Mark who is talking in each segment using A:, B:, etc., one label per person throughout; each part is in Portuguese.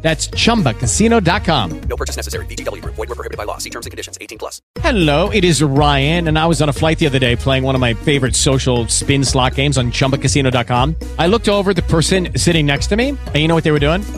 A: That's chumbacasino.com.
B: No purchase necessary. Group. Void were prohibited by law. See terms and conditions. 18 plus.
A: Hello, it is Ryan, and I was on a flight the other day playing one of my favorite social spin slot games on chumbacasino.com. I looked over at the person sitting next to me, and you know what they were doing?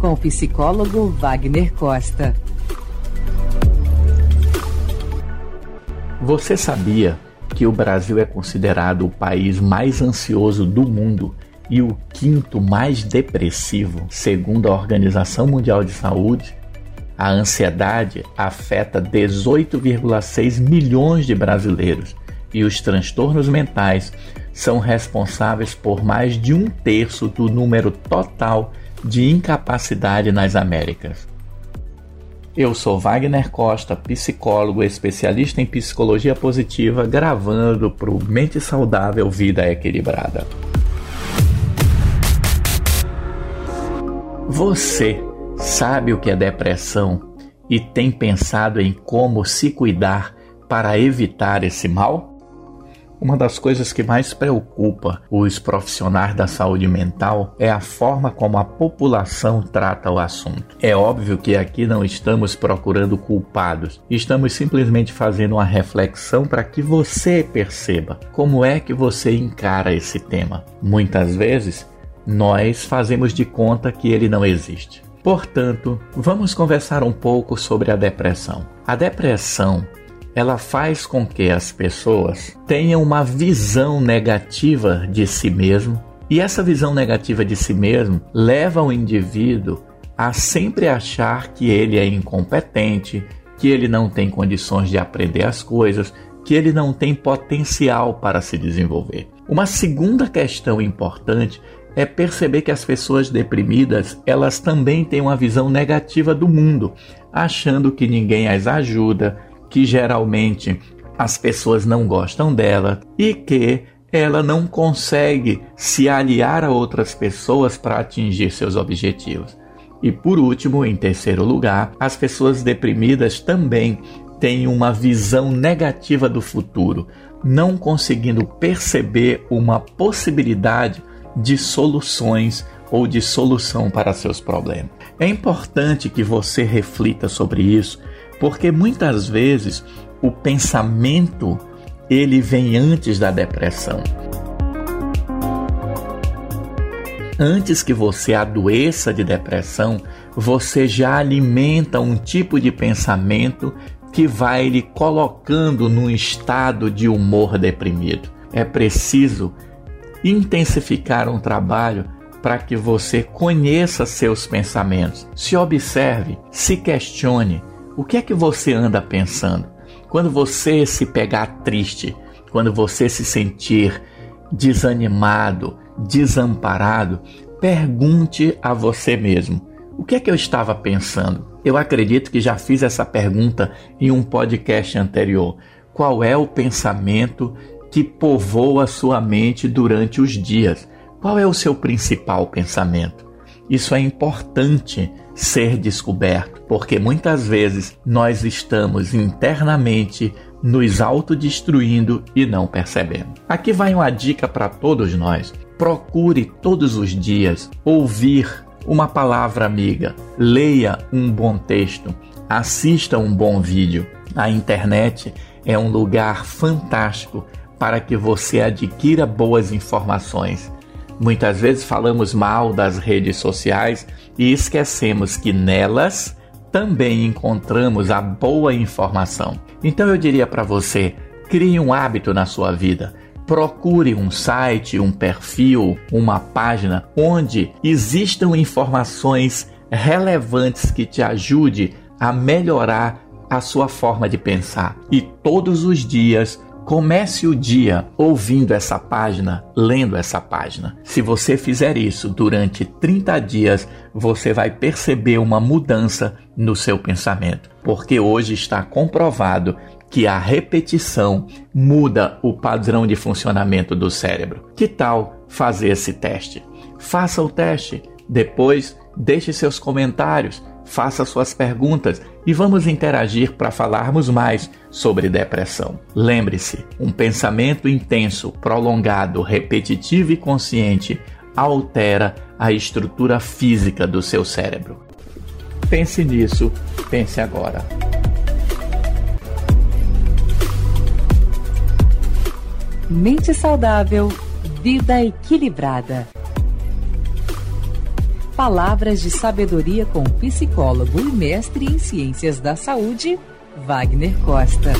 C: Com o psicólogo Wagner Costa.
D: Você sabia que o Brasil é considerado o país mais ansioso do mundo e o quinto mais depressivo, segundo a Organização Mundial de Saúde? A ansiedade afeta 18,6 milhões de brasileiros e os transtornos mentais são responsáveis por mais de um terço do número total de incapacidade nas Américas. Eu sou Wagner Costa, psicólogo especialista em psicologia positiva, gravando para o Mente Saudável Vida Equilibrada. Você sabe o que é depressão e tem pensado em como se cuidar para evitar esse mal? Uma das coisas que mais preocupa os profissionais da saúde mental é a forma como a população trata o assunto. É óbvio que aqui não estamos procurando culpados, estamos simplesmente fazendo uma reflexão para que você perceba como é que você encara esse tema. Muitas vezes, nós fazemos de conta que ele não existe. Portanto, vamos conversar um pouco sobre a depressão. A depressão ela faz com que as pessoas tenham uma visão negativa de si mesmo, e essa visão negativa de si mesmo leva o indivíduo a sempre achar que ele é incompetente, que ele não tem condições de aprender as coisas, que ele não tem potencial para se desenvolver. Uma segunda questão importante é perceber que as pessoas deprimidas, elas também têm uma visão negativa do mundo, achando que ninguém as ajuda, que geralmente as pessoas não gostam dela e que ela não consegue se aliar a outras pessoas para atingir seus objetivos. E por último, em terceiro lugar, as pessoas deprimidas também têm uma visão negativa do futuro, não conseguindo perceber uma possibilidade de soluções ou de solução para seus problemas. É importante que você reflita sobre isso porque muitas vezes o pensamento ele vem antes da depressão. Antes que você adoeça de depressão, você já alimenta um tipo de pensamento que vai lhe colocando num estado de humor deprimido. É preciso intensificar um trabalho para que você conheça seus pensamentos, se observe, se questione o que é que você anda pensando? Quando você se pegar triste, quando você se sentir desanimado, desamparado, pergunte a você mesmo: o que é que eu estava pensando? Eu acredito que já fiz essa pergunta em um podcast anterior. Qual é o pensamento que povoa sua mente durante os dias? Qual é o seu principal pensamento? Isso é importante ser descoberto, porque muitas vezes nós estamos internamente nos autodestruindo e não percebendo. Aqui vai uma dica para todos nós. Procure todos os dias ouvir uma palavra amiga, leia um bom texto, assista um bom vídeo. A internet é um lugar fantástico para que você adquira boas informações Muitas vezes falamos mal das redes sociais e esquecemos que nelas também encontramos a boa informação. Então eu diria para você: crie um hábito na sua vida. Procure um site, um perfil, uma página onde existam informações relevantes que te ajude a melhorar a sua forma de pensar. E todos os dias Comece o dia ouvindo essa página, lendo essa página. Se você fizer isso durante 30 dias, você vai perceber uma mudança no seu pensamento, porque hoje está comprovado que a repetição muda o padrão de funcionamento do cérebro. Que tal fazer esse teste? Faça o teste, depois deixe seus comentários faça suas perguntas e vamos interagir para falarmos mais sobre depressão. Lembre-se, um pensamento intenso, prolongado, repetitivo e consciente altera a estrutura física do seu cérebro. Pense nisso, pense agora.
C: Mente saudável, vida equilibrada. Palavras de sabedoria com o psicólogo e mestre em ciências da saúde, Wagner Costa.